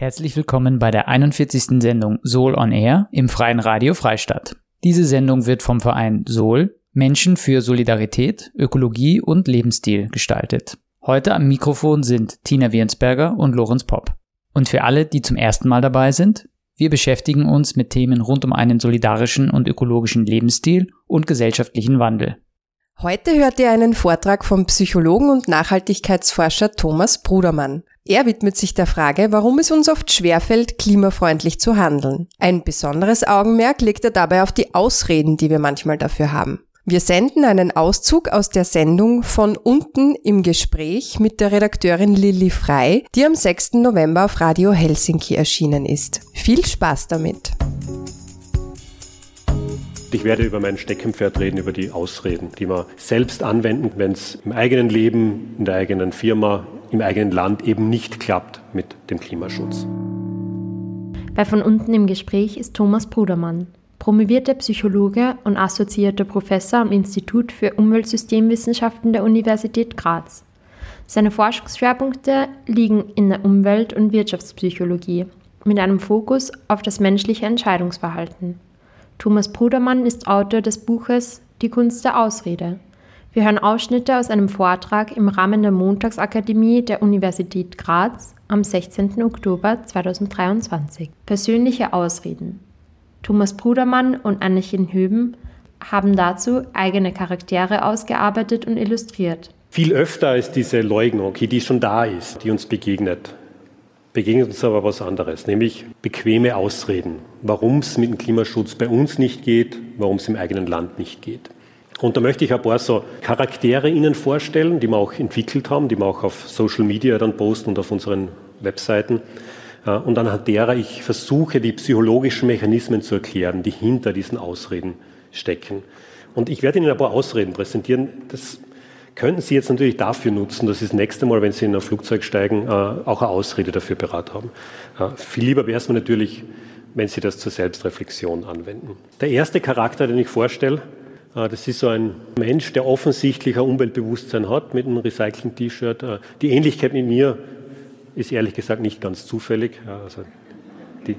Herzlich willkommen bei der 41. Sendung Soul on Air im Freien Radio Freistadt. Diese Sendung wird vom Verein Sol Menschen für Solidarität, Ökologie und Lebensstil gestaltet. Heute am Mikrofon sind Tina Wirnsberger und Lorenz Popp. Und für alle, die zum ersten Mal dabei sind, wir beschäftigen uns mit Themen rund um einen solidarischen und ökologischen Lebensstil und gesellschaftlichen Wandel. Heute hört ihr einen Vortrag vom Psychologen und Nachhaltigkeitsforscher Thomas Brudermann. Er widmet sich der Frage, warum es uns oft schwerfällt, klimafreundlich zu handeln. Ein besonderes Augenmerk legt er dabei auf die Ausreden, die wir manchmal dafür haben. Wir senden einen Auszug aus der Sendung von unten im Gespräch mit der Redakteurin Lilly Frei, die am 6. November auf Radio Helsinki erschienen ist. Viel Spaß damit! Ich werde über mein Steckenpferd reden, über die Ausreden, die man selbst anwenden, wenn es im eigenen Leben, in der eigenen Firma, im eigenen Land eben nicht klappt mit dem Klimaschutz. Bei von unten im Gespräch ist Thomas Brudermann, promovierter Psychologe und assoziierter Professor am Institut für Umweltsystemwissenschaften der Universität Graz. Seine Forschungsschwerpunkte liegen in der Umwelt- und Wirtschaftspsychologie mit einem Fokus auf das menschliche Entscheidungsverhalten. Thomas Brudermann ist Autor des Buches Die Kunst der Ausrede. Wir hören Ausschnitte aus einem Vortrag im Rahmen der Montagsakademie der Universität Graz am 16. Oktober 2023. Persönliche Ausreden. Thomas Brudermann und Annechen Höben haben dazu eigene Charaktere ausgearbeitet und illustriert. Viel öfter als diese Leugnung, die schon da ist, die uns begegnet begegnet uns aber was anderes, nämlich bequeme Ausreden, warum es mit dem Klimaschutz bei uns nicht geht, warum es im eigenen Land nicht geht. Und da möchte ich ein paar so Charaktere Ihnen vorstellen, die wir auch entwickelt haben, die wir auch auf Social Media dann posten und auf unseren Webseiten. Äh, und anhand derer ich versuche, die psychologischen Mechanismen zu erklären, die hinter diesen Ausreden stecken. Und ich werde Ihnen ein paar Ausreden präsentieren. Das könnten Sie jetzt natürlich dafür nutzen, dass Sie das nächste Mal, wenn Sie in ein Flugzeug steigen, äh, auch eine Ausrede dafür bereit haben. Äh, viel lieber wäre es mir natürlich, wenn Sie das zur Selbstreflexion anwenden. Der erste Charakter, den ich vorstelle, äh, das ist so ein Mensch, der offensichtlich ein Umweltbewusstsein hat mit einem Recycling-T-Shirt. Die Ähnlichkeit mit mir ist ehrlich gesagt nicht ganz zufällig. Also die,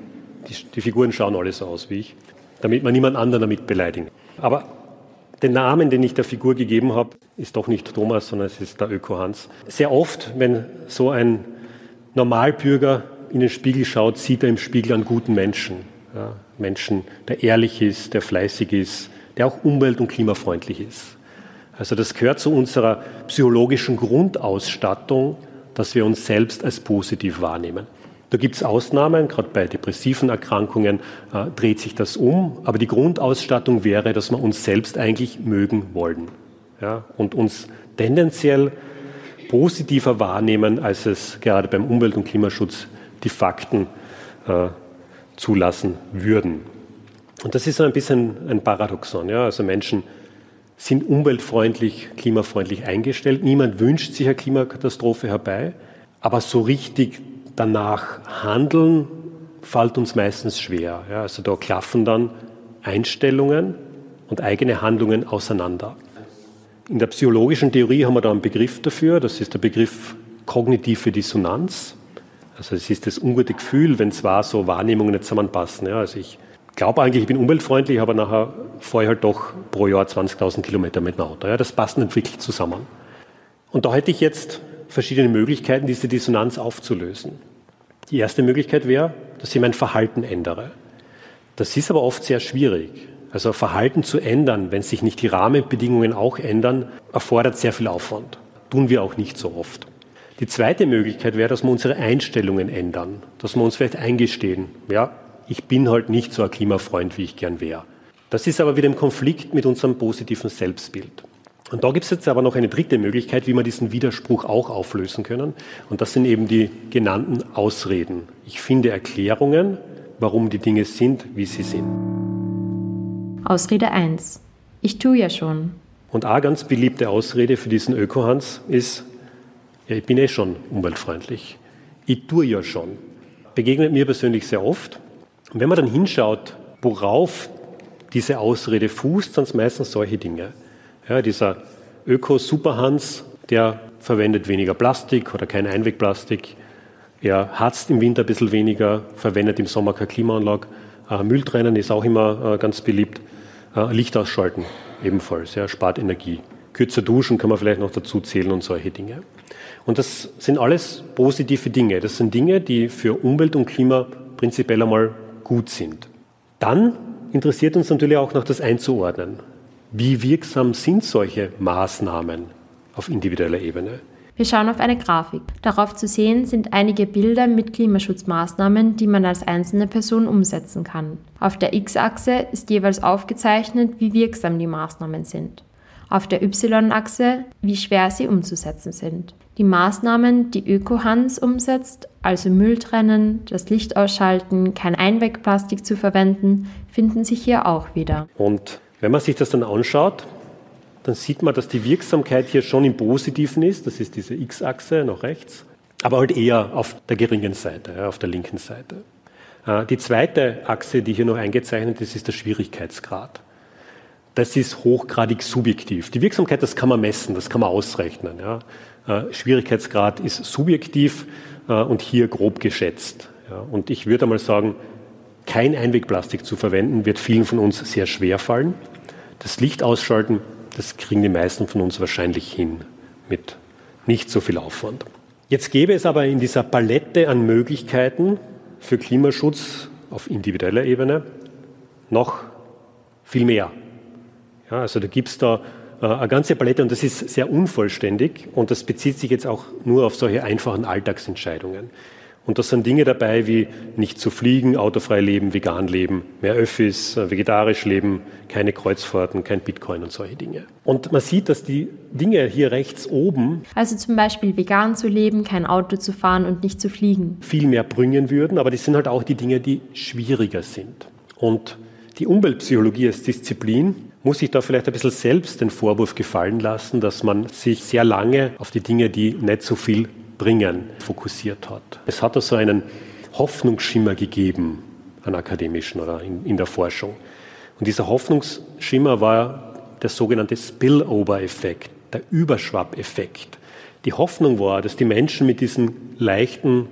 die, die Figuren schauen alle so aus wie ich, damit man niemand anderen damit beleidigen. Aber den Namen, den ich der Figur gegeben habe, ist doch nicht Thomas, sondern es ist der Öko-Hans. Sehr oft, wenn so ein Normalbürger in den Spiegel schaut, sieht er im Spiegel einen guten Menschen. Ja, Menschen, der ehrlich ist, der fleißig ist, der auch umwelt- und klimafreundlich ist. Also das gehört zu unserer psychologischen Grundausstattung, dass wir uns selbst als positiv wahrnehmen. Da gibt es Ausnahmen, gerade bei depressiven Erkrankungen äh, dreht sich das um, aber die Grundausstattung wäre, dass wir uns selbst eigentlich mögen wollen ja, und uns tendenziell positiver wahrnehmen, als es gerade beim Umwelt- und Klimaschutz die Fakten äh, zulassen würden. Und das ist so ein bisschen ein Paradoxon. Ja? Also Menschen sind umweltfreundlich, klimafreundlich eingestellt. Niemand wünscht sich eine Klimakatastrophe herbei, aber so richtig danach handeln, fällt uns meistens schwer. Ja, also da klaffen dann Einstellungen und eigene Handlungen auseinander. In der psychologischen Theorie haben wir da einen Begriff dafür, das ist der Begriff kognitive Dissonanz. Also es ist das ungute Gefühl, wenn zwar so Wahrnehmungen nicht zusammenpassen. Ja, also ich glaube eigentlich, ich bin umweltfreundlich, aber nachher fahre ich halt doch pro Jahr 20.000 Kilometer mit dem Auto. Ja, das passt nicht wirklich zusammen. Und da hätte ich jetzt verschiedene Möglichkeiten, diese Dissonanz aufzulösen. Die erste Möglichkeit wäre, dass ich mein Verhalten ändere. Das ist aber oft sehr schwierig. Also Verhalten zu ändern, wenn sich nicht die Rahmenbedingungen auch ändern, erfordert sehr viel Aufwand. Tun wir auch nicht so oft. Die zweite Möglichkeit wäre, dass wir unsere Einstellungen ändern, dass wir uns vielleicht eingestehen, ja, ich bin halt nicht so ein Klimafreund, wie ich gern wäre. Das ist aber wieder im Konflikt mit unserem positiven Selbstbild. Und da gibt es jetzt aber noch eine dritte Möglichkeit, wie wir diesen Widerspruch auch auflösen können. Und das sind eben die genannten Ausreden. Ich finde Erklärungen, warum die Dinge sind, wie sie sind. Ausrede 1. Ich tue ja schon. Und eine ganz beliebte Ausrede für diesen Ökohans ist, ja, ich bin eh schon umweltfreundlich. Ich tue ja schon. Begegnet mir persönlich sehr oft. Und wenn man dann hinschaut, worauf diese Ausrede fußt, sind es meistens solche Dinge. Ja, dieser Öko-Superhans, der verwendet weniger Plastik oder kein Einwegplastik. Er harzt im Winter ein bisschen weniger, verwendet im Sommer keine Klimaanlage. Äh, Müll trennen ist auch immer äh, ganz beliebt. Äh, Licht ausschalten ebenfalls, ja, spart Energie. Kürzer duschen kann man vielleicht noch dazu zählen und solche Dinge. Und das sind alles positive Dinge. Das sind Dinge, die für Umwelt und Klima prinzipiell einmal gut sind. Dann interessiert uns natürlich auch noch das einzuordnen. Wie wirksam sind solche Maßnahmen auf individueller Ebene? Wir schauen auf eine Grafik. Darauf zu sehen sind einige Bilder mit Klimaschutzmaßnahmen, die man als einzelne Person umsetzen kann. Auf der X-Achse ist jeweils aufgezeichnet, wie wirksam die Maßnahmen sind. Auf der Y-Achse, wie schwer sie umzusetzen sind. Die Maßnahmen, die Ökohans umsetzt, also Müll trennen, das Licht ausschalten, kein Einwegplastik zu verwenden, finden sich hier auch wieder. Und wenn man sich das dann anschaut, dann sieht man, dass die Wirksamkeit hier schon im Positiven ist. Das ist diese X-Achse nach rechts, aber halt eher auf der geringen Seite, auf der linken Seite. Äh, die zweite Achse, die hier noch eingezeichnet ist, ist der Schwierigkeitsgrad. Das ist hochgradig subjektiv. Die Wirksamkeit, das kann man messen, das kann man ausrechnen. Äh, Schwierigkeitsgrad ist subjektiv äh, und hier grob geschätzt. Und ich würde einmal sagen, kein Einwegplastik zu verwenden, wird vielen von uns sehr schwer fallen. Das Licht ausschalten, das kriegen die meisten von uns wahrscheinlich hin mit nicht so viel Aufwand. Jetzt gäbe es aber in dieser Palette an Möglichkeiten für Klimaschutz auf individueller Ebene noch viel mehr. Ja, also da gibt es da äh, eine ganze Palette und das ist sehr unvollständig und das bezieht sich jetzt auch nur auf solche einfachen Alltagsentscheidungen. Und das sind Dinge dabei wie nicht zu fliegen, autofrei leben, vegan leben, mehr Öffis, äh, vegetarisch leben, keine Kreuzfahrten, kein Bitcoin und solche Dinge. Und man sieht, dass die Dinge hier rechts oben. Also zum Beispiel vegan zu leben, kein Auto zu fahren und nicht zu fliegen. Viel mehr bringen würden, aber das sind halt auch die Dinge, die schwieriger sind. Und die Umweltpsychologie als Disziplin muss sich da vielleicht ein bisschen selbst den Vorwurf gefallen lassen, dass man sich sehr lange auf die Dinge, die nicht so viel bringen, fokussiert hat. Es hat also einen Hoffnungsschimmer gegeben an akademischen oder in, in der Forschung. Und dieser Hoffnungsschimmer war der sogenannte Spillover-Effekt, der Überschwapp-Effekt. Die Hoffnung war, dass die Menschen mit diesen leichten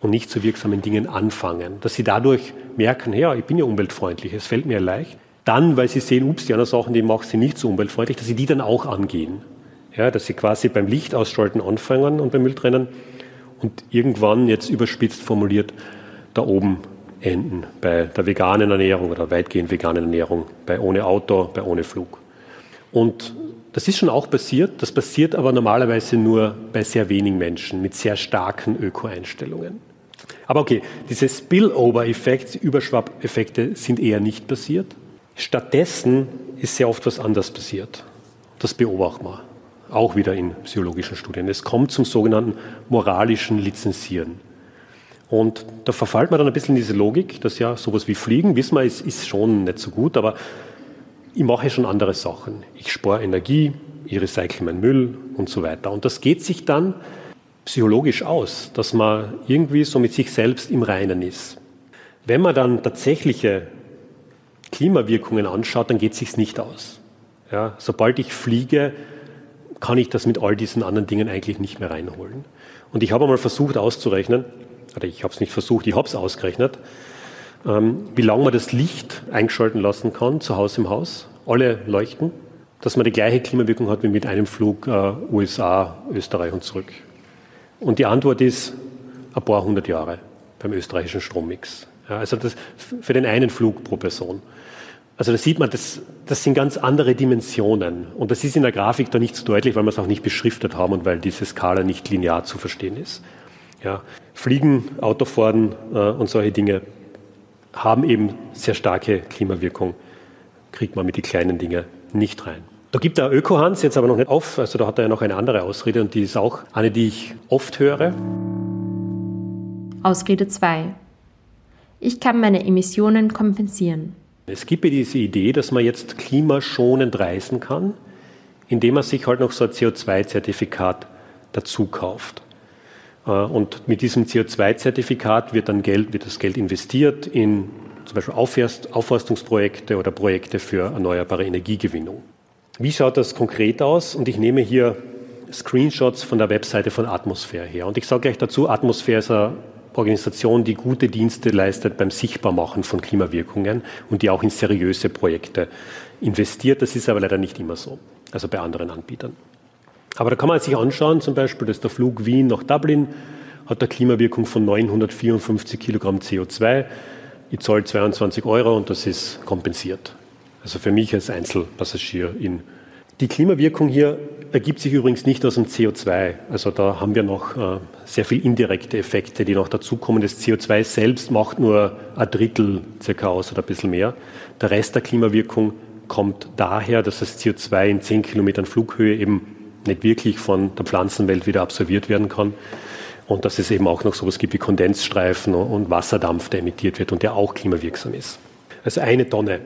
und nicht so wirksamen Dingen anfangen, dass sie dadurch merken, ja, ich bin ja umweltfreundlich, es fällt mir leicht. Dann, weil sie sehen, ups, die anderen Sachen, die machen sie nicht so umweltfreundlich, dass sie die dann auch angehen. Ja, dass sie quasi beim Lichtausschalten anfangen und beim Mülltrennen und irgendwann, jetzt überspitzt formuliert, da oben enden bei der veganen Ernährung oder weitgehend veganen Ernährung, bei ohne Auto, bei ohne Flug. Und das ist schon auch passiert, das passiert aber normalerweise nur bei sehr wenigen Menschen mit sehr starken Öko-Einstellungen. Aber okay, diese Spillover-Effekte, Überschwapp-Effekte sind eher nicht passiert. Stattdessen ist sehr oft was anderes passiert. Das beobachten wir auch wieder in psychologischen Studien. Es kommt zum sogenannten moralischen Lizenzieren. Und da verfällt man dann ein bisschen in diese Logik, dass ja sowas wie Fliegen, wissen wir, ist, ist schon nicht so gut, aber ich mache schon andere Sachen. Ich spare Energie, ich recycle meinen Müll und so weiter. Und das geht sich dann psychologisch aus, dass man irgendwie so mit sich selbst im Reinen ist. Wenn man dann tatsächliche Klimawirkungen anschaut, dann geht es sich nicht aus. Ja, sobald ich fliege, kann ich das mit all diesen anderen Dingen eigentlich nicht mehr reinholen. Und ich habe einmal versucht auszurechnen, oder ich habe es nicht versucht, ich habe es ausgerechnet, ähm, wie lange man das Licht eingeschalten lassen kann zu Hause im Haus, alle leuchten, dass man die gleiche Klimawirkung hat wie mit einem Flug äh, USA, Österreich und zurück. Und die Antwort ist ein paar hundert Jahre beim österreichischen Strommix. Ja, also das für den einen Flug pro Person. Also da sieht man, das, das sind ganz andere Dimensionen. Und das ist in der Grafik da nicht so deutlich, weil wir es auch nicht beschriftet haben und weil diese Skala nicht linear zu verstehen ist. Ja, Fliegen, Autofahren äh, und solche Dinge haben eben sehr starke Klimawirkung, kriegt man mit den kleinen Dingen nicht rein. Da gibt der Öko-Hans jetzt aber noch nicht auf, also da hat er ja noch eine andere Ausrede und die ist auch eine, die ich oft höre. Ausrede 2. Ich kann meine Emissionen kompensieren. Es gibt ja diese Idee, dass man jetzt klimaschonend reisen kann, indem man sich halt noch so ein CO2-Zertifikat dazu kauft. Äh, und mit diesem CO2-Zertifikat wird dann Geld, wird das Geld investiert in zum Beispiel Aufforstungsprojekte oder Projekte für erneuerbare Energiegewinnung. Wie schaut das konkret aus? Und ich nehme hier Screenshots von der Webseite von Atmosphäre her. Und ich sage gleich dazu, Atmosphäre ist eine Organisation, die gute Dienste leistet beim Sichtbarmachen von Klimawirkungen und die auch in seriöse Projekte investiert. Das ist aber leider nicht immer so, also bei anderen Anbietern. Aber da kann man sich anschauen, zum Beispiel, dass der Flug Wien nach Dublin hat eine Klimawirkung von 954 Kilogramm CO2. Ich zahle 22 Euro und das ist kompensiert. Also für mich als Einzelpassagier in. Die Klimawirkung hier ergibt sich übrigens nicht aus dem CO2. Also da haben wir noch äh, sehr viel indirekte Effekte, die noch dazukommen. Das CO2 selbst macht nur ein Drittel circa aus oder ein bisschen mehr. Der Rest der Klimawirkung kommt daher, dass das CO2 in 10 Kilometern Flughöhe eben nicht wirklich von der Pflanzenwelt wieder absorbiert werden kann. Und dass es eben auch noch sowas gibt wie Kondensstreifen und Wasserdampf, der emittiert wird und der auch klimawirksam ist. Also eine Tonne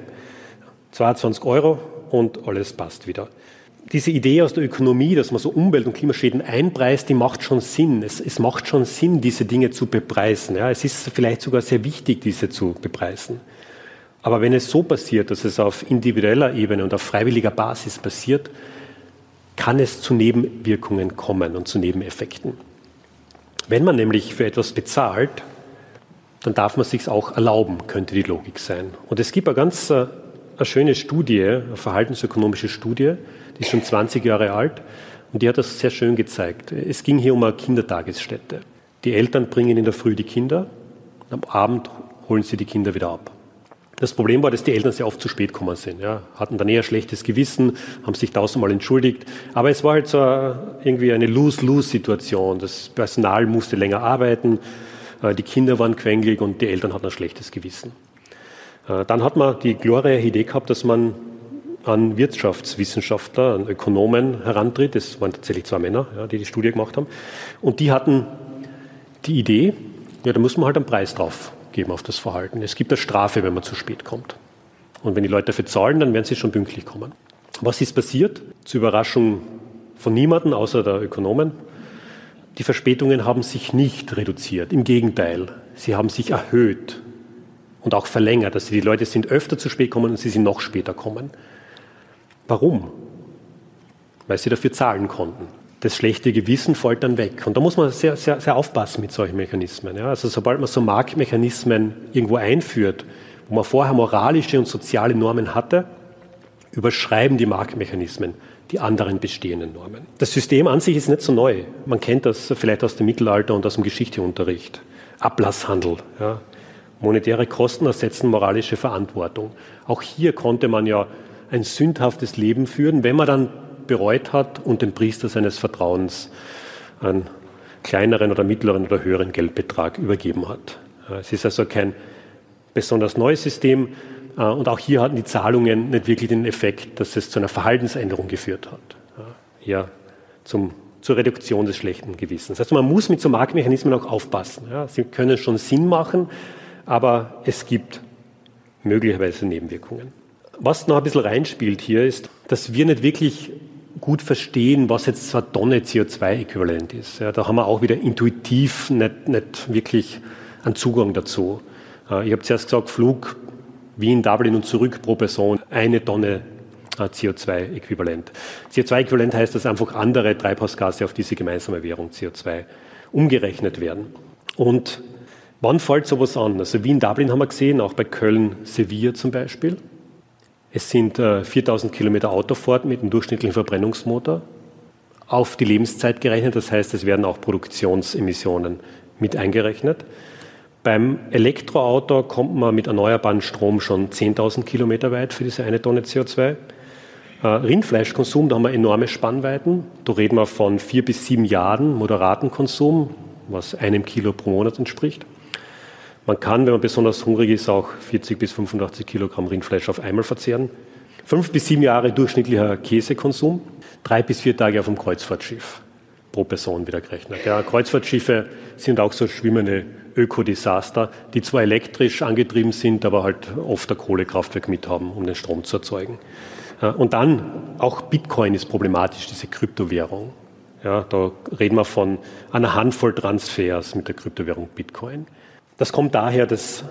22 Euro und alles passt wieder. Diese Idee aus der Ökonomie, dass man so Umwelt- und Klimaschäden einpreist, die macht schon Sinn. Es, es macht schon Sinn, diese Dinge zu bepreisen. Ja, es ist vielleicht sogar sehr wichtig, diese zu bepreisen. Aber wenn es so passiert, dass es auf individueller Ebene und auf freiwilliger Basis passiert, kann es zu Nebenwirkungen kommen und zu Nebeneffekten. Wenn man nämlich für etwas bezahlt, dann darf man sich auch erlauben, könnte die Logik sein. Und es gibt eine ganz äh, eine schöne Studie, eine verhaltensökonomische Studie, die ist schon 20 Jahre alt und die hat das sehr schön gezeigt. Es ging hier um eine Kindertagesstätte. Die Eltern bringen in der Früh die Kinder, am Abend holen sie die Kinder wieder ab. Das Problem war, dass die Eltern sehr oft zu spät gekommen sind. Ja, hatten dann eher schlechtes Gewissen, haben sich tausendmal entschuldigt. Aber es war halt so irgendwie eine Lose-Lose-Situation. Das Personal musste länger arbeiten, äh, die Kinder waren quengelig und die Eltern hatten ein schlechtes Gewissen. Äh, dann hat man die glorreiche Idee gehabt, dass man an Wirtschaftswissenschaftler, an Ökonomen herantritt. Das waren tatsächlich zwei Männer, ja, die die Studie gemacht haben. Und die hatten die Idee, ja, da muss man halt einen Preis drauf geben auf das Verhalten. Es gibt eine Strafe, wenn man zu spät kommt. Und wenn die Leute dafür zahlen, dann werden sie schon pünktlich kommen. Was ist passiert? Zur Überraschung von niemandem außer der Ökonomen. Die Verspätungen haben sich nicht reduziert. Im Gegenteil, sie haben sich erhöht und auch verlängert. Also die Leute sind öfter zu spät kommen und sie sind noch später kommen. Warum? Weil sie dafür zahlen konnten. Das schlechte Gewissen fällt dann weg. Und da muss man sehr, sehr, sehr aufpassen mit solchen Mechanismen. Ja, also sobald man so Marktmechanismen irgendwo einführt, wo man vorher moralische und soziale Normen hatte, überschreiben die Marktmechanismen die anderen bestehenden Normen. Das System an sich ist nicht so neu. Man kennt das vielleicht aus dem Mittelalter und aus dem Geschichteunterricht. Ablasshandel. Ja. Monetäre Kosten ersetzen moralische Verantwortung. Auch hier konnte man ja ein sündhaftes Leben führen, wenn man dann bereut hat und dem Priester seines Vertrauens einen kleineren oder mittleren oder höheren Geldbetrag übergeben hat. Es ist also kein besonders neues System äh, und auch hier hatten die Zahlungen nicht wirklich den Effekt, dass es zu einer Verhaltensänderung geführt hat. Ja, zum, zur Reduktion des schlechten Gewissens. Heißt, man muss mit so Marktmechanismen auch aufpassen. Ja, sie können schon Sinn machen, aber es gibt möglicherweise Nebenwirkungen. Was noch ein bisschen reinspielt hier ist, dass wir nicht wirklich gut verstehen, was jetzt eine Tonne CO2-Äquivalent ist. Ja, da haben wir auch wieder intuitiv nicht, nicht wirklich einen Zugang dazu. Äh, ich habe zuerst gesagt, Flug Wien, Dublin und zurück pro Person eine Tonne äh, CO2-Äquivalent. CO2-Äquivalent heißt, dass einfach andere Treibhausgase auf diese gemeinsame Währung CO2 umgerechnet werden. Und Wann fällt sowas an? Also Wien, Dublin haben wir gesehen, auch bei Köln, Sevilla zum Beispiel. Es sind äh, 4000 Kilometer Autofahrt mit einem durchschnittlichen Verbrennungsmotor auf die Lebenszeit gerechnet. Das heißt, es werden auch Produktionsemissionen mit eingerechnet. Beim Elektroauto kommt man mit erneuerbaren Strom schon 10.000 Kilometer weit für diese eine Tonne CO2. Äh, Rindfleischkonsum, da haben wir enorme Spannweiten. Da reden wir von vier bis sieben Jahren moderaten Konsum, was einem Kilo pro Monat entspricht. Man kann, wenn man besonders hungrig ist, auch 40 bis 85 Kilogramm Rindfleisch auf einmal verzehren. Fünf bis sieben Jahre durchschnittlicher Käsekonsum, drei bis vier Tage auf dem Kreuzfahrtschiff pro Person wieder gerechnet. Ja, Kreuzfahrtschiffe sind auch so schwimmende Ökodesaster, die zwar elektrisch angetrieben sind, aber halt oft ein Kohlekraftwerk mithaben, um den Strom zu erzeugen. Und dann auch Bitcoin ist problematisch, diese Kryptowährung. Ja, da reden wir von einer Handvoll Transfers mit der Kryptowährung Bitcoin. Das kommt daher, dass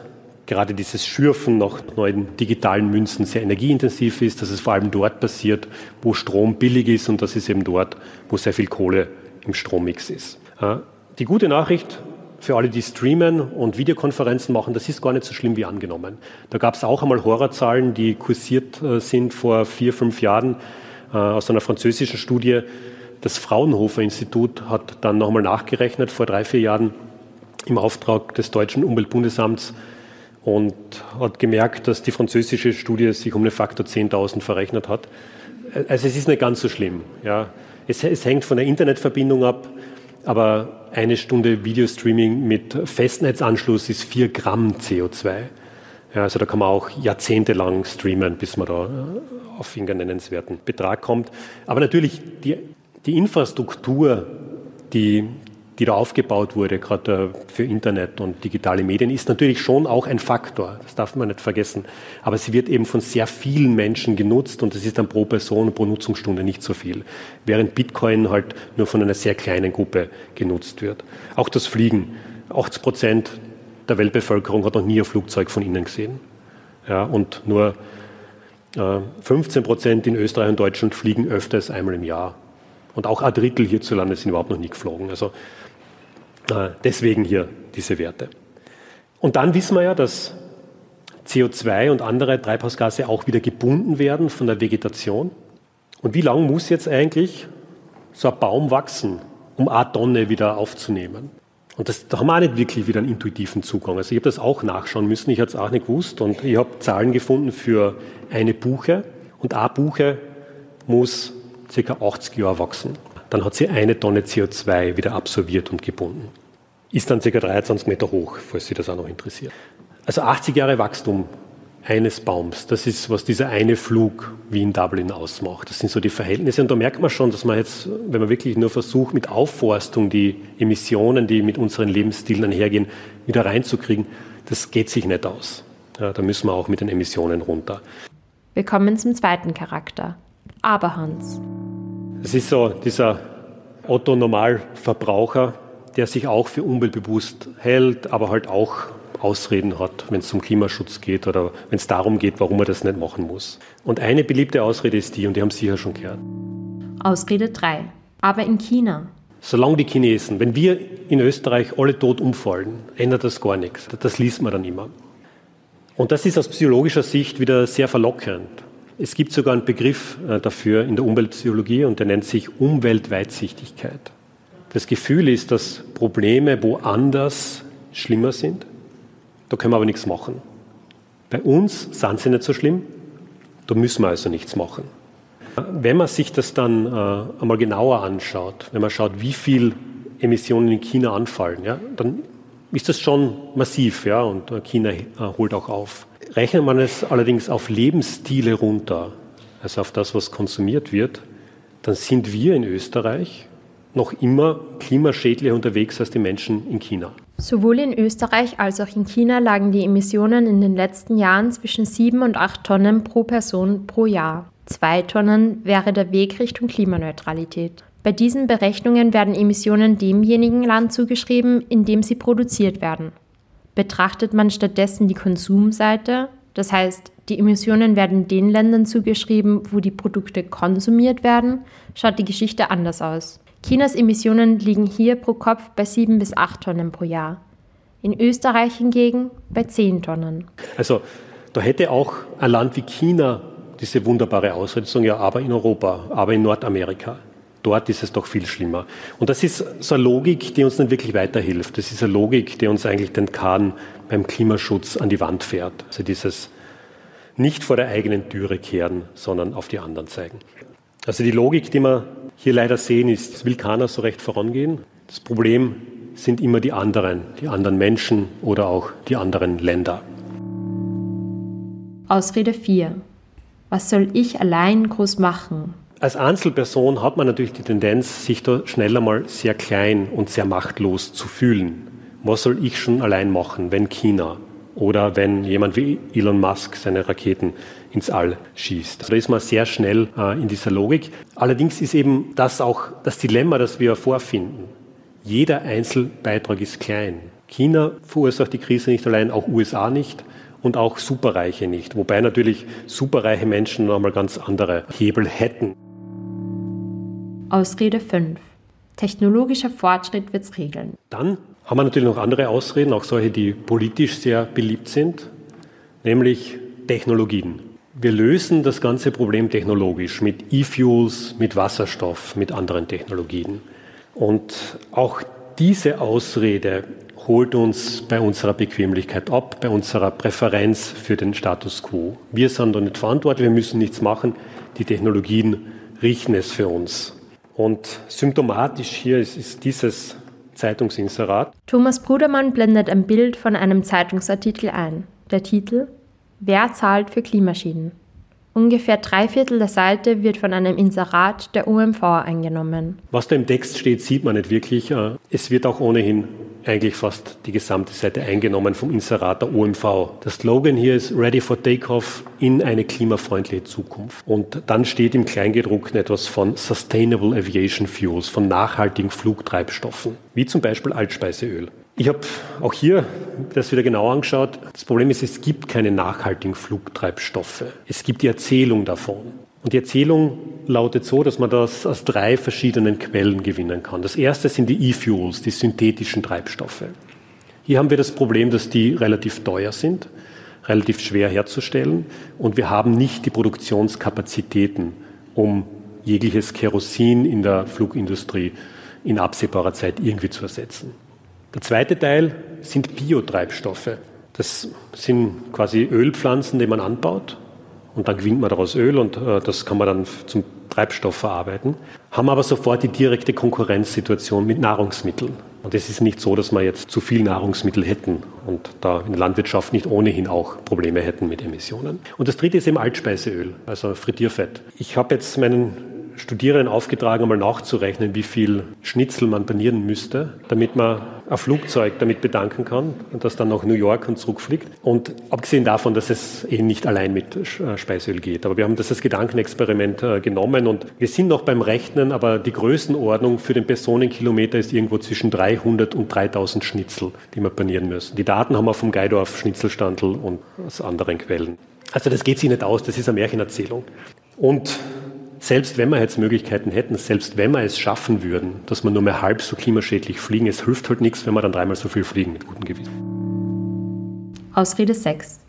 gerade dieses Schürfen nach neuen digitalen Münzen sehr energieintensiv ist, dass es vor allem dort passiert, wo Strom billig ist und das ist eben dort, wo sehr viel Kohle im Strommix ist. Die gute Nachricht für alle, die streamen und Videokonferenzen machen, das ist gar nicht so schlimm wie angenommen. Da gab es auch einmal Horrorzahlen, die kursiert äh, sind vor vier, fünf Jahren äh, aus einer französischen Studie. Das Fraunhofer Institut hat dann nochmal nachgerechnet vor drei, vier Jahren im Auftrag des deutschen Umweltbundesamts und hat gemerkt, dass die französische Studie sich um einen Faktor 10.000 verrechnet hat. Also es ist nicht ganz so schlimm. Ja. Es, es hängt von der Internetverbindung ab, aber eine Stunde Videostreaming mit Festnetzanschluss ist vier Gramm CO2. Ja, also da kann man auch jahrzehntelang streamen, bis man da äh, auf irgendeinen nennenswerten Betrag kommt. Aber natürlich die, die Infrastruktur, die, die da aufgebaut wurde, gerade für Internet und digitale Medien, ist natürlich schon auch ein Faktor. Das darf man nicht vergessen. Aber sie wird eben von sehr vielen Menschen genutzt und es ist dann pro Person, pro Nutzungsstunde nicht so viel. Während Bitcoin halt nur von einer sehr kleinen Gruppe genutzt wird. Auch das Fliegen. 80 Prozent der Weltbevölkerung hat noch nie ein Flugzeug von innen gesehen. Ja, und nur 15 äh, Prozent in Österreich und Deutschland fliegen öfters einmal im Jahr. Und auch ein Drittel hierzulande sind überhaupt noch nie geflogen. Also äh, deswegen hier diese Werte. Und dann wissen wir ja, dass CO2 und andere Treibhausgase auch wieder gebunden werden von der Vegetation. Und wie lange muss jetzt eigentlich so ein Baum wachsen, um eine Tonne wieder aufzunehmen? Und das, da haben wir auch nicht wirklich wieder einen intuitiven Zugang. Also ich habe das auch nachschauen müssen, ich habe es auch nicht gewusst und ich habe Zahlen gefunden für eine Buche und eine Buche muss ca. 80 Jahre wachsen. Dann hat sie eine Tonne CO2 wieder absorbiert und gebunden. Ist dann ca. 23 Meter hoch, falls Sie das auch noch interessiert. Also 80 Jahre Wachstum eines Baums, das ist, was dieser eine Flug Wien-Dublin ausmacht. Das sind so die Verhältnisse. Und da merkt man schon, dass man jetzt, wenn man wirklich nur versucht, mit Aufforstung die Emissionen, die mit unseren Lebensstilen einhergehen, wieder reinzukriegen, das geht sich nicht aus. Ja, da müssen wir auch mit den Emissionen runter. Wir kommen zum zweiten Charakter, Aberhans. Es ist so dieser Otto-Normalverbraucher, der sich auch für umweltbewusst hält, aber halt auch Ausreden hat, wenn es zum Klimaschutz geht oder wenn es darum geht, warum er das nicht machen muss. Und eine beliebte Ausrede ist die, und die haben Sie ja schon gehört. Ausrede 3. Aber in China. Solange die Chinesen, wenn wir in Österreich alle tot umfallen, ändert das gar nichts. Das liest man dann immer. Und das ist aus psychologischer Sicht wieder sehr verlockend. Es gibt sogar einen Begriff äh, dafür in der Umweltpsychologie und der nennt sich Umweltweitsichtigkeit. Das Gefühl ist, dass Probleme woanders schlimmer sind. Da können wir aber nichts machen. Bei uns sind sie nicht so schlimm, da müssen wir also nichts machen. Wenn man sich das dann äh, einmal genauer anschaut, wenn man schaut, wie viel Emissionen in China anfallen, ja, dann ist das schon massiv, ja, und China äh, holt auch auf. Rechnet man es allerdings auf Lebensstile runter, also auf das, was konsumiert wird, dann sind wir in Österreich noch immer klimaschädlicher unterwegs als die Menschen in China. Sowohl in Österreich als auch in China lagen die Emissionen in den letzten Jahren zwischen 7 und 8 Tonnen pro Person pro Jahr. Zwei Tonnen wäre der Weg Richtung Klimaneutralität. Bei diesen Berechnungen werden Emissionen demjenigen Land zugeschrieben, in dem sie produziert werden. Betrachtet man stattdessen die Konsumseite, das heißt, die Emissionen werden den Ländern zugeschrieben, wo die Produkte konsumiert werden, schaut die Geschichte anders aus. Chinas Emissionen liegen hier pro Kopf bei 7 bis 8 Tonnen pro Jahr. In Österreich hingegen bei 10 Tonnen. Also da hätte auch ein Land wie China diese wunderbare sagen, ja, aber in Europa, aber in Nordamerika. Dort ist es doch viel schlimmer. Und das ist so eine Logik, die uns nicht wirklich weiterhilft. Das ist eine Logik, die uns eigentlich den Kahn beim Klimaschutz an die Wand fährt. Also dieses nicht vor der eigenen Türe kehren, sondern auf die anderen zeigen. Also die Logik, die wir hier leider sehen, ist, es will keiner so recht vorangehen. Das Problem sind immer die anderen, die anderen Menschen oder auch die anderen Länder. Ausrede 4. Was soll ich allein groß machen? Als Einzelperson hat man natürlich die Tendenz, sich da schneller mal sehr klein und sehr machtlos zu fühlen. Was soll ich schon allein machen, wenn China oder wenn jemand wie Elon Musk seine Raketen ins All schießt. Da ist man sehr schnell äh, in dieser Logik. Allerdings ist eben das auch das Dilemma, das wir vorfinden. Jeder Einzelbeitrag ist klein. China verursacht die Krise nicht allein, auch USA nicht und auch Superreiche nicht. Wobei natürlich superreiche Menschen noch einmal ganz andere Hebel hätten. Ausrede 5. Technologischer Fortschritt wird's regeln. Dann haben wir natürlich noch andere Ausreden, auch solche, die politisch sehr beliebt sind, nämlich Technologien. Wir lösen das ganze Problem technologisch mit E-Fuels, mit Wasserstoff, mit anderen Technologien. Und auch diese Ausrede holt uns bei unserer Bequemlichkeit ab, bei unserer Präferenz für den Status quo. Wir sind da nicht verantwortlich, wir müssen nichts machen. Die Technologien richten es für uns. Und symptomatisch hier ist, ist dieses Zeitungsinserat. Thomas Brudermann blendet ein Bild von einem Zeitungsartikel ein. Der Titel Wer zahlt für Klimaschäden? Ungefähr drei Viertel der Seite wird von einem Inserat der OMV eingenommen. Was da im Text steht, sieht man nicht wirklich. Äh, es wird auch ohnehin eigentlich fast die gesamte Seite eingenommen vom Inserat der OMV. Der Slogan hier ist Ready for Takeoff in eine klimafreundliche Zukunft. Und dann steht im Kleingedruckten etwas von Sustainable Aviation Fuels, von nachhaltigen Flugtreibstoffen, wie zum Beispiel Altspeiseöl. Ich habe auch hier das wieder genau angeschaut. Das Problem ist, es gibt keine nachhaltigen Flugtreibstoffe. Es gibt die Erzählung davon. Und die Erzählung lautet so, dass man das aus drei verschiedenen Quellen gewinnen kann. Das erste sind die E-Fuels, die synthetischen Treibstoffe. Hier haben wir das Problem, dass die relativ teuer sind, relativ schwer herzustellen und wir haben nicht die Produktionskapazitäten, um jegliches Kerosin in der Flugindustrie in absehbarer Zeit irgendwie zu ersetzen. Der zweite Teil sind Biotreibstoffe. Das sind quasi Ölpflanzen, die man anbaut und dann gewinnt man daraus Öl und äh, das kann man dann zum Treibstoff verarbeiten. Haben aber sofort die direkte Konkurrenzsituation mit Nahrungsmitteln. Und es ist nicht so, dass wir jetzt zu viel Nahrungsmittel hätten und da in der Landwirtschaft nicht ohnehin auch Probleme hätten mit Emissionen. Und das dritte ist eben Altspeiseöl, also Frittierfett. Ich habe jetzt meinen Studierenden aufgetragen, einmal nachzurechnen, wie viel Schnitzel man panieren müsste, damit man ein Flugzeug damit bedanken kann und das dann nach New York und zurückfliegt. Und abgesehen davon, dass es eh nicht allein mit äh, Speiseöl geht. Aber wir haben das als Gedankenexperiment äh, genommen und wir sind noch beim Rechnen, aber die Größenordnung für den Personenkilometer ist irgendwo zwischen 300 und 3000 Schnitzel, die wir panieren müssen. Die Daten haben wir vom Geidorf Schnitzelstandl und aus anderen Quellen. Also das geht sich nicht aus, das ist eine Märchenerzählung. Und selbst wenn wir jetzt Möglichkeiten hätten, selbst wenn wir es schaffen würden, dass wir nur mehr halb so klimaschädlich fliegen, es hilft halt nichts, wenn wir dann dreimal so viel fliegen mit gutem Gewissen. Ausrede 6.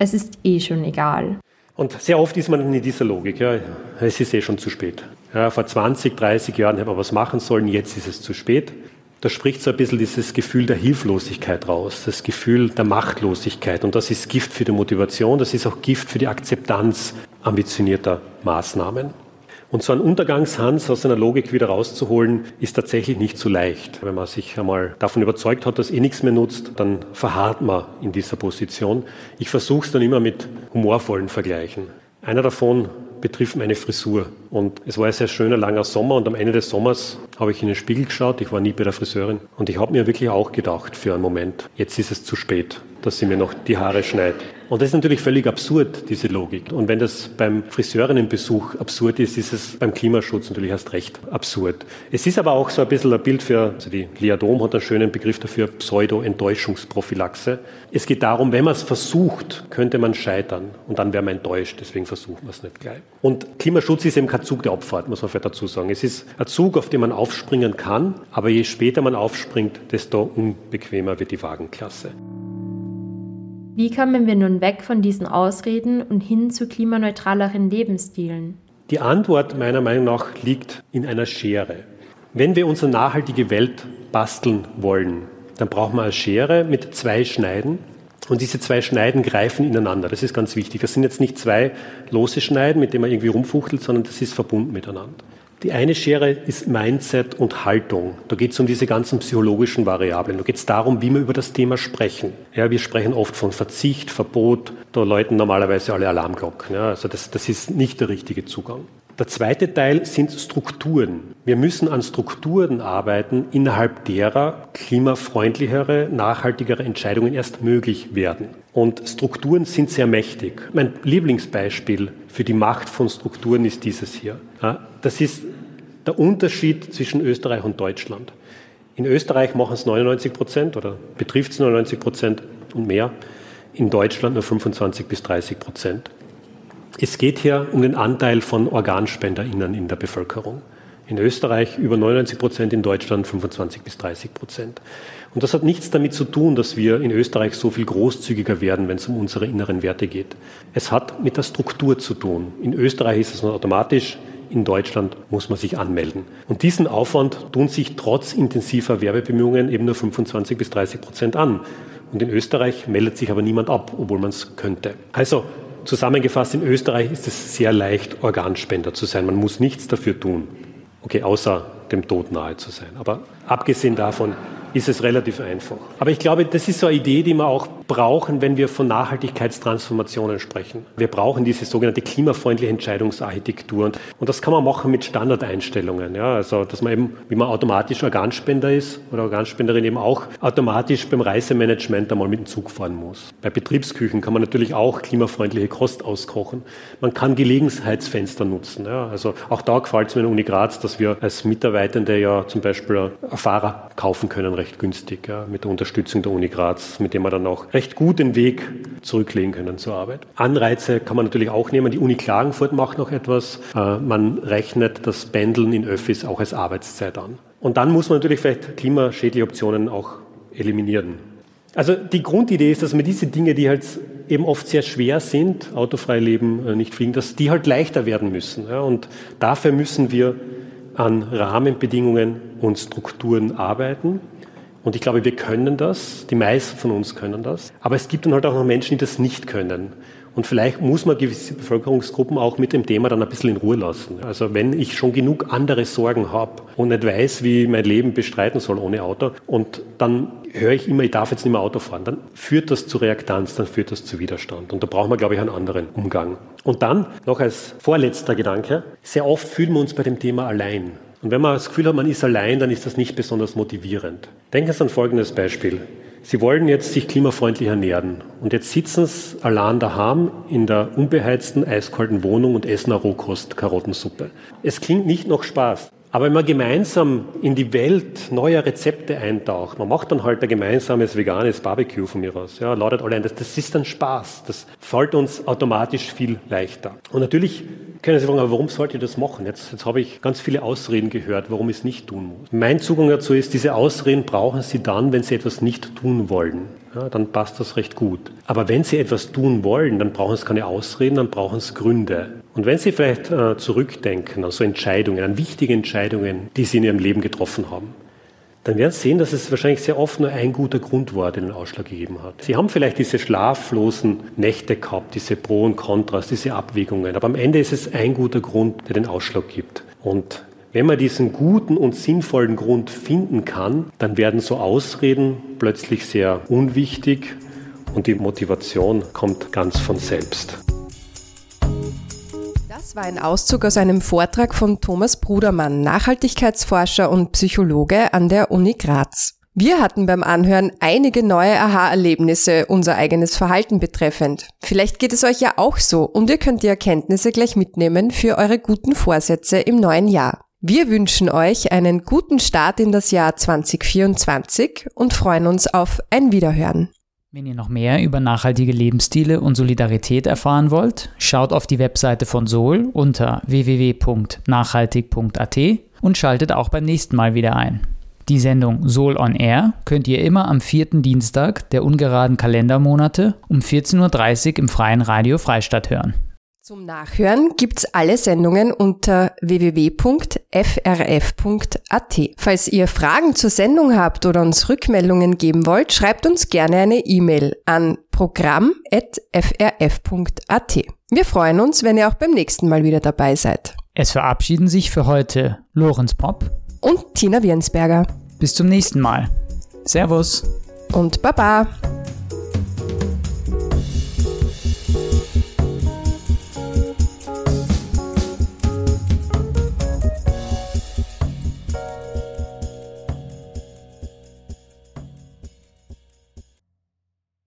Es ist eh schon egal. Und sehr oft ist man in dieser Logik, ja, es ist eh schon zu spät. Ja, vor 20, 30 Jahren hätte man was machen sollen, jetzt ist es zu spät. Da spricht so ein bisschen dieses Gefühl der Hilflosigkeit raus, das Gefühl der Machtlosigkeit. Und das ist Gift für die Motivation, das ist auch Gift für die Akzeptanz ambitionierter Maßnahmen. Und so einen Untergangshans aus seiner Logik wieder rauszuholen, ist tatsächlich nicht so leicht. Wenn man sich einmal davon überzeugt hat, dass eh nichts mehr nutzt, dann verharrt man in dieser Position. Ich versuche es dann immer mit humorvollen Vergleichen. Einer davon betrifft meine Frisur. Und es war ein sehr schöner, langer Sommer und am Ende des Sommers habe ich in den Spiegel geschaut. Ich war nie bei der Friseurin. Und ich habe mir wirklich auch gedacht für einen Moment, jetzt ist es zu spät, dass sie mir noch die Haare schneidet. Und das ist natürlich völlig absurd, diese Logik. Und wenn das beim Friseurinnenbesuch absurd ist, ist es beim Klimaschutz natürlich erst recht absurd. Es ist aber auch so ein bisschen ein Bild für, also die Lea Dom hat einen schönen Begriff dafür, Pseudo-Enttäuschungsprophylaxe. Es geht darum, wenn man es versucht, könnte man scheitern und dann wäre man enttäuscht, deswegen versucht man es nicht gleich. Und Klimaschutz ist eben kein Zug der Abfahrt, muss man vielleicht dazu sagen. Es ist ein Zug, auf den man aufspringen kann, aber je später man aufspringt, desto unbequemer wird die Wagenklasse. Wie kommen wir nun weg von diesen Ausreden und hin zu klimaneutraleren Lebensstilen? Die Antwort meiner Meinung nach liegt in einer Schere. Wenn wir unsere nachhaltige Welt basteln wollen, dann brauchen wir eine Schere mit zwei Schneiden. Und diese zwei Schneiden greifen ineinander. Das ist ganz wichtig. Das sind jetzt nicht zwei lose Schneiden, mit denen man irgendwie rumfuchtelt, sondern das ist verbunden miteinander. Die eine Schere ist Mindset und Haltung. Da geht es um diese ganzen psychologischen Variablen. Da geht es darum, wie wir über das Thema sprechen. Ja, wir sprechen oft von Verzicht, Verbot. Da läuten normalerweise alle Alarmglocken. Ja, also das, das ist nicht der richtige Zugang. Der zweite Teil sind Strukturen. Wir müssen an Strukturen arbeiten, innerhalb derer klimafreundlichere, nachhaltigere Entscheidungen erst möglich werden. Und Strukturen sind sehr mächtig. Mein Lieblingsbeispiel für die Macht von Strukturen ist dieses hier. Das ist der Unterschied zwischen Österreich und Deutschland. In Österreich machen es 99 Prozent oder betrifft es 99 Prozent und mehr. In Deutschland nur 25 bis 30 Prozent. Es geht hier um den Anteil von OrganspenderInnen in der Bevölkerung. In Österreich über 99 Prozent, in Deutschland 25 bis 30 Prozent. Und das hat nichts damit zu tun, dass wir in Österreich so viel großzügiger werden, wenn es um unsere inneren Werte geht. Es hat mit der Struktur zu tun. In Österreich ist es automatisch, in Deutschland muss man sich anmelden. Und diesen Aufwand tun sich trotz intensiver Werbebemühungen eben nur 25 bis 30 Prozent an. Und in Österreich meldet sich aber niemand ab, obwohl man es könnte. Also Zusammengefasst, in Österreich ist es sehr leicht, Organspender zu sein. Man muss nichts dafür tun. Okay, außer dem Tod nahe zu sein. Aber abgesehen davon ist es relativ einfach. Aber ich glaube, das ist so eine Idee, die wir auch brauchen, wenn wir von Nachhaltigkeitstransformationen sprechen. Wir brauchen diese sogenannte klimafreundliche Entscheidungsarchitektur. Und, und das kann man machen mit Standardeinstellungen. Ja, also, dass man eben, wie man automatisch Organspender ist oder Organspenderin eben auch automatisch beim Reisemanagement einmal mit dem Zug fahren muss. Bei Betriebsküchen kann man natürlich auch klimafreundliche Kost auskochen. Man kann Gelegenheitsfenster nutzen. Ja, also auch da gefällt es mir in der Uni Graz, dass wir als Mitarbeitende ja zum Beispiel Fahrer kaufen können, recht günstig, ja, mit der Unterstützung der Uni Graz, mit dem wir dann auch recht gut den Weg zurücklegen können zur Arbeit. Anreize kann man natürlich auch nehmen. Die Uni Klagenfurt macht noch etwas. Äh, man rechnet das Pendeln in Öffis auch als Arbeitszeit an. Und dann muss man natürlich vielleicht klimaschädliche Optionen auch eliminieren. Also die Grundidee ist, dass man diese Dinge, die halt eben oft sehr schwer sind, autofrei leben, äh, nicht fliegen, dass die halt leichter werden müssen. Und dafür müssen wir an Rahmenbedingungen und Strukturen arbeiten. Und ich glaube, wir können das, die meisten von uns können das. Aber es gibt dann halt auch noch Menschen, die das nicht können. Und vielleicht muss man gewisse Bevölkerungsgruppen auch mit dem Thema dann ein bisschen in Ruhe lassen. Also wenn ich schon genug andere Sorgen habe und nicht weiß, wie ich mein Leben bestreiten soll ohne Auto, und dann höre ich immer, ich darf jetzt nicht mehr Auto fahren, dann führt das zu Reaktanz, dann führt das zu Widerstand. Und da brauchen wir, glaube ich, einen anderen Umgang. Und dann noch als vorletzter Gedanke, sehr oft fühlen wir uns bei dem Thema allein. Und wenn man das Gefühl hat, man ist allein, dann ist das nicht besonders motivierend. Denken Sie an folgendes Beispiel. Sie wollen jetzt sich klimafreundlich ernähren und jetzt sitzen Sie allein daheim in der unbeheizten, eiskalten Wohnung und essen eine Rohkost-Karottensuppe. Es klingt nicht noch Spaß. Aber wenn man gemeinsam in die Welt neuer Rezepte eintaucht, man macht dann halt ein gemeinsames veganes Barbecue von mir aus, ja, ladet alle ein, das, das ist dann Spaß. Das fällt uns automatisch viel leichter. Und natürlich können Sie fragen, aber warum sollte ich das machen? Jetzt, jetzt habe ich ganz viele Ausreden gehört, warum ich es nicht tun muss. Mein Zugang dazu ist, diese Ausreden brauchen Sie dann, wenn Sie etwas nicht tun wollen. Ja, dann passt das recht gut. Aber wenn Sie etwas tun wollen, dann brauchen Sie keine Ausreden, dann brauchen Sie Gründe. Und wenn Sie vielleicht äh, zurückdenken an so Entscheidungen, an wichtige Entscheidungen, die Sie in Ihrem Leben getroffen haben, dann werden Sie sehen, dass es wahrscheinlich sehr oft nur ein guter Grund war, der den Ausschlag gegeben hat. Sie haben vielleicht diese schlaflosen Nächte gehabt, diese Pro und Kontras, diese Abwägungen, aber am Ende ist es ein guter Grund, der den Ausschlag gibt. Und wenn man diesen guten und sinnvollen Grund finden kann, dann werden so Ausreden plötzlich sehr unwichtig und die Motivation kommt ganz von selbst. Das war ein Auszug aus einem Vortrag von Thomas Brudermann, Nachhaltigkeitsforscher und Psychologe an der Uni Graz. Wir hatten beim Anhören einige neue Aha-Erlebnisse unser eigenes Verhalten betreffend. Vielleicht geht es euch ja auch so und ihr könnt die Erkenntnisse gleich mitnehmen für eure guten Vorsätze im neuen Jahr. Wir wünschen euch einen guten Start in das Jahr 2024 und freuen uns auf ein Wiederhören. Wenn ihr noch mehr über nachhaltige Lebensstile und Solidarität erfahren wollt, schaut auf die Webseite von Sol unter www.nachhaltig.at und schaltet auch beim nächsten Mal wieder ein. Die Sendung Sol on Air könnt ihr immer am vierten Dienstag der ungeraden Kalendermonate um 14.30 Uhr im freien Radio Freistadt hören. Zum Nachhören gibt's alle Sendungen unter www.frf.at. Falls ihr Fragen zur Sendung habt oder uns Rückmeldungen geben wollt, schreibt uns gerne eine E-Mail an programm.frf.at. Wir freuen uns, wenn ihr auch beim nächsten Mal wieder dabei seid. Es verabschieden sich für heute Lorenz Popp Und Tina Wiensberger. Bis zum nächsten Mal. Servus. Und Baba.